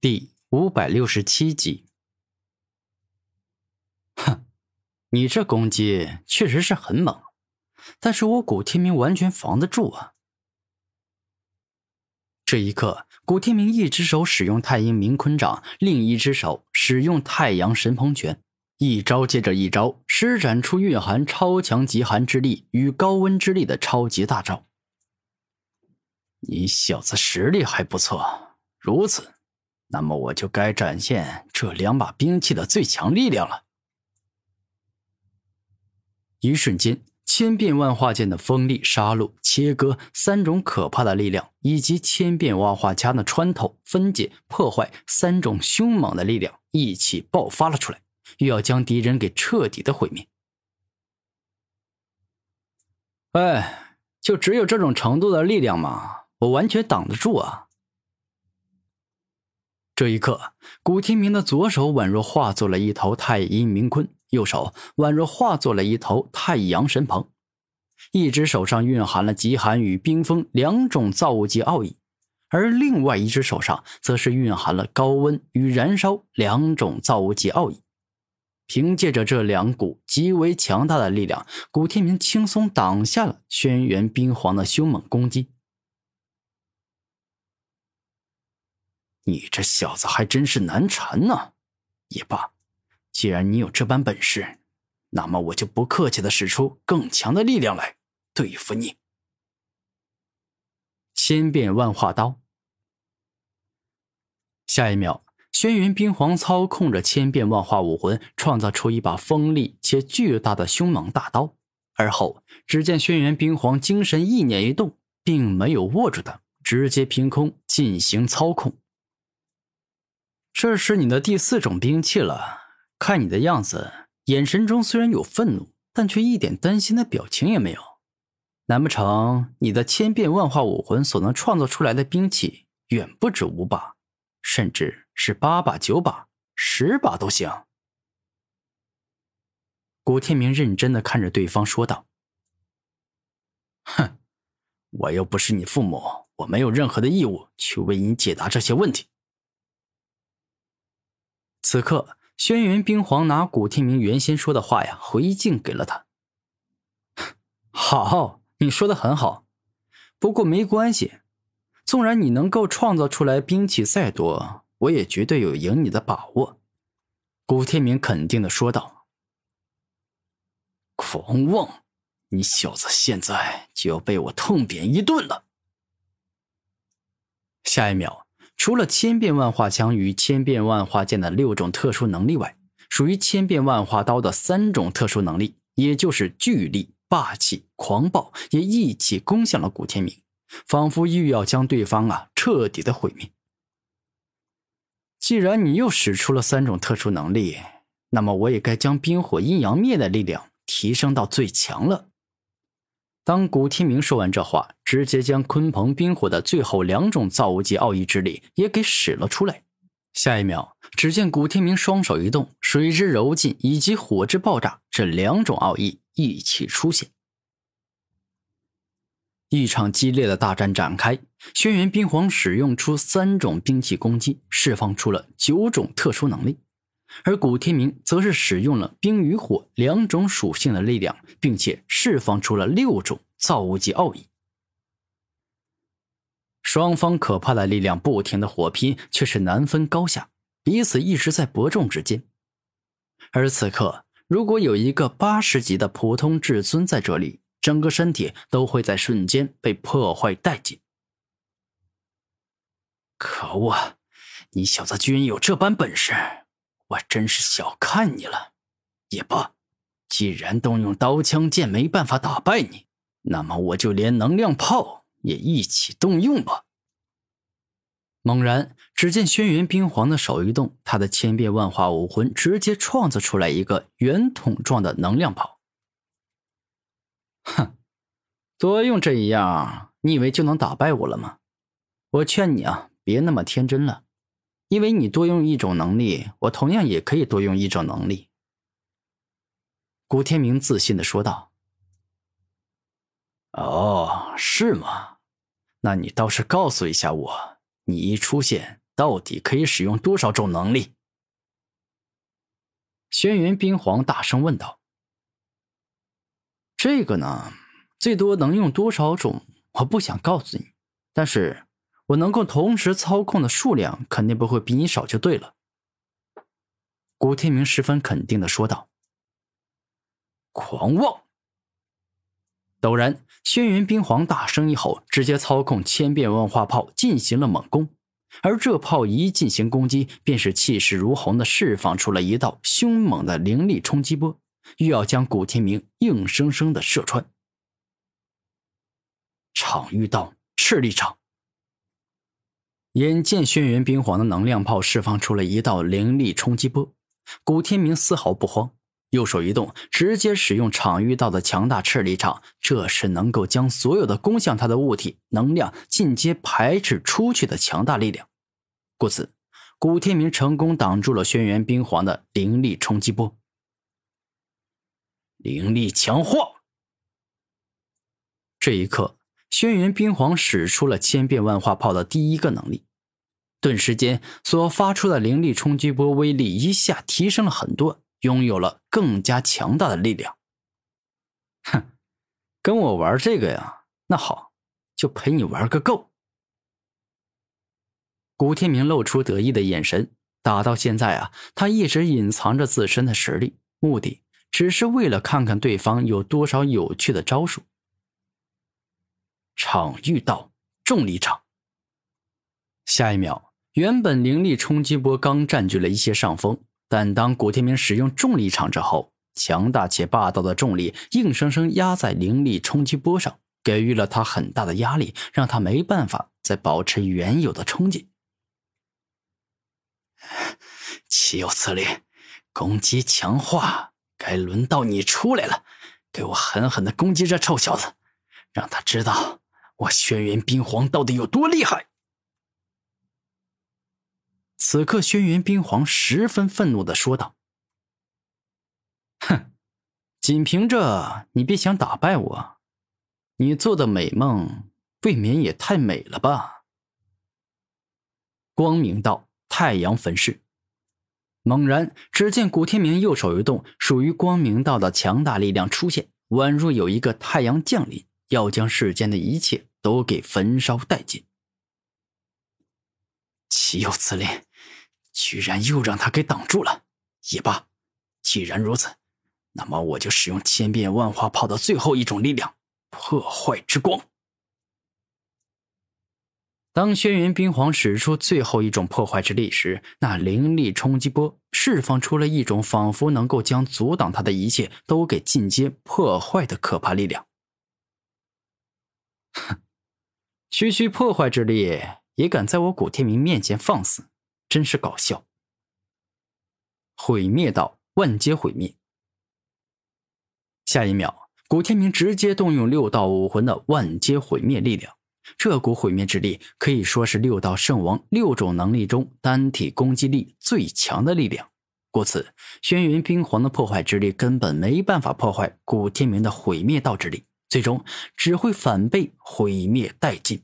第五百六十七集。哼，你这攻击确实是很猛，但是我古天明完全防得住啊！这一刻，古天明一只手使用太阴明坤掌，另一只手使用太阳神鹏拳，一招接着一招，施展出蕴含超强极寒之力与高温之力的超级大招。你小子实力还不错，如此。那么我就该展现这两把兵器的最强力量了。一瞬间，千变万化剑的锋利、杀戮、切割三种可怕的力量，以及千变万化枪的穿透、分解、破坏三种凶猛的力量一起爆发了出来，又要将敌人给彻底的毁灭。哎，就只有这种程度的力量吗？我完全挡得住啊！这一刻，古天明的左手宛若化作了一头太阴明坤，右手宛若化作了一头太阳神鹏。一只手上蕴含了极寒与冰封两种造物级奥义，而另外一只手上则是蕴含了高温与燃烧两种造物级奥义。凭借着这两股极为强大的力量，古天明轻松挡下了轩辕冰皇的凶猛攻击。你这小子还真是难缠呢，也罢，既然你有这般本事，那么我就不客气的使出更强的力量来对付你。千变万化刀。下一秒，轩辕冰皇操控着千变万化武魂，创造出一把锋利且巨大的凶猛大刀。而后，只见轩辕冰皇精神意念一动，并没有握住它，直接凭空进行操控。这是你的第四种兵器了，看你的样子，眼神中虽然有愤怒，但却一点担心的表情也没有。难不成你的千变万化武魂所能创造出来的兵器远不止五把，甚至是八把、九把、十把都行？古天明认真的看着对方说道：“哼，我又不是你父母，我没有任何的义务去为你解答这些问题。”此刻，轩辕冰皇拿古天明原先说的话呀回敬给了他。好，你说的很好，不过没关系，纵然你能够创造出来兵器再多，我也绝对有赢你的把握。古天明肯定的说道。狂妄，你小子现在就要被我痛扁一顿了。下一秒。除了千变万化枪与千变万化剑的六种特殊能力外，属于千变万化刀的三种特殊能力，也就是巨力、霸气、狂暴，也一起攻向了古天明，仿佛欲要将对方啊彻底的毁灭。既然你又使出了三种特殊能力，那么我也该将冰火阴阳灭的力量提升到最强了。当古天明说完这话，直接将鲲鹏冰火的最后两种造物级奥义之力也给使了出来。下一秒，只见古天明双手一动，水之柔劲以及火之爆炸这两种奥义一起出现。一场激烈的大战展开，轩辕冰皇使用出三种兵器攻击，释放出了九种特殊能力。而古天明则是使用了冰与火两种属性的力量，并且释放出了六种造物级奥义。双方可怕的力量不停的火拼，却是难分高下，彼此一直在伯仲之间。而此刻，如果有一个八十级的普通至尊在这里，整个身体都会在瞬间被破坏殆尽。可恶！你小子居然有这般本事！我真是小看你了，也罢，既然动用刀枪剑没办法打败你，那么我就连能量炮也一起动用吧。猛然，只见轩辕冰皇的手一动，他的千变万化武魂直接创造出来一个圆筒状的能量炮。哼，多用这一样，你以为就能打败我了吗？我劝你啊，别那么天真了。因为你多用一种能力，我同样也可以多用一种能力。”古天明自信的说道。“哦，是吗？那你倒是告诉一下我，你一出现到底可以使用多少种能力？轩辕冰皇大声问道：“这个呢，最多能用多少种？我不想告诉你，但是我能够同时操控的数量肯定不会比你少，就对了。”古天明十分肯定的说道：“狂妄！”陡然，轩辕冰皇大声一吼，直接操控千变万化炮进行了猛攻。而这炮一进行攻击，便是气势如虹的释放出了一道凶猛的灵力冲击波，欲要将古天明硬生生的射穿。场域道赤力场，眼见轩辕冰皇的能量炮释放出了一道灵力冲击波，古天明丝毫不慌，右手一动，直接使用场域道的强大斥力场，这是能够将所有的攻向他的物体能量进阶排斥出去的强大力量。故此，古天明成功挡住了轩辕冰皇的灵力冲击波。灵力强化。这一刻，轩辕冰皇使出了千变万化炮的第一个能力，顿时间所发出的灵力冲击波威力一下提升了很多，拥有了更加强大的力量。哼，跟我玩这个呀？那好，就陪你玩个够。古天明露出得意的眼神。打到现在啊，他一直隐藏着自身的实力，目的只是为了看看对方有多少有趣的招数。场遇到重力场，下一秒，原本灵力冲击波刚占据了一些上风，但当古天明使用重力场之后，强大且霸道的重力硬生生压在灵力冲击波上，给予了他很大的压力，让他没办法再保持原有的冲劲。岂有此理！攻击强化，该轮到你出来了，给我狠狠的攻击这臭小子，让他知道我轩辕冰皇到底有多厉害！此刻，轩辕冰皇十分愤怒的说道：“哼，仅凭着，你便想打败我？你做的美梦，未免也太美了吧！”光明道。太阳焚世。猛然，只见古天明右手一动，属于光明道的强大力量出现，宛若有一个太阳降临，要将世间的一切都给焚烧殆尽。岂有此理！居然又让他给挡住了。也罢，既然如此，那么我就使用千变万化炮的最后一种力量——破坏之光。当轩辕冰皇使出最后一种破坏之力时，那灵力冲击波释放出了一种仿佛能够将阻挡他的一切都给进阶破坏的可怕力量。哼，区区破坏之力也敢在我古天明面前放肆，真是搞笑！毁灭道万劫毁灭。下一秒，古天明直接动用六道武魂的万劫毁灭力量。这股毁灭之力可以说是六道圣王六种能力中单体攻击力最强的力量，故此，轩辕冰皇的破坏之力根本没办法破坏古天明的毁灭道之力，最终只会反被毁灭殆尽。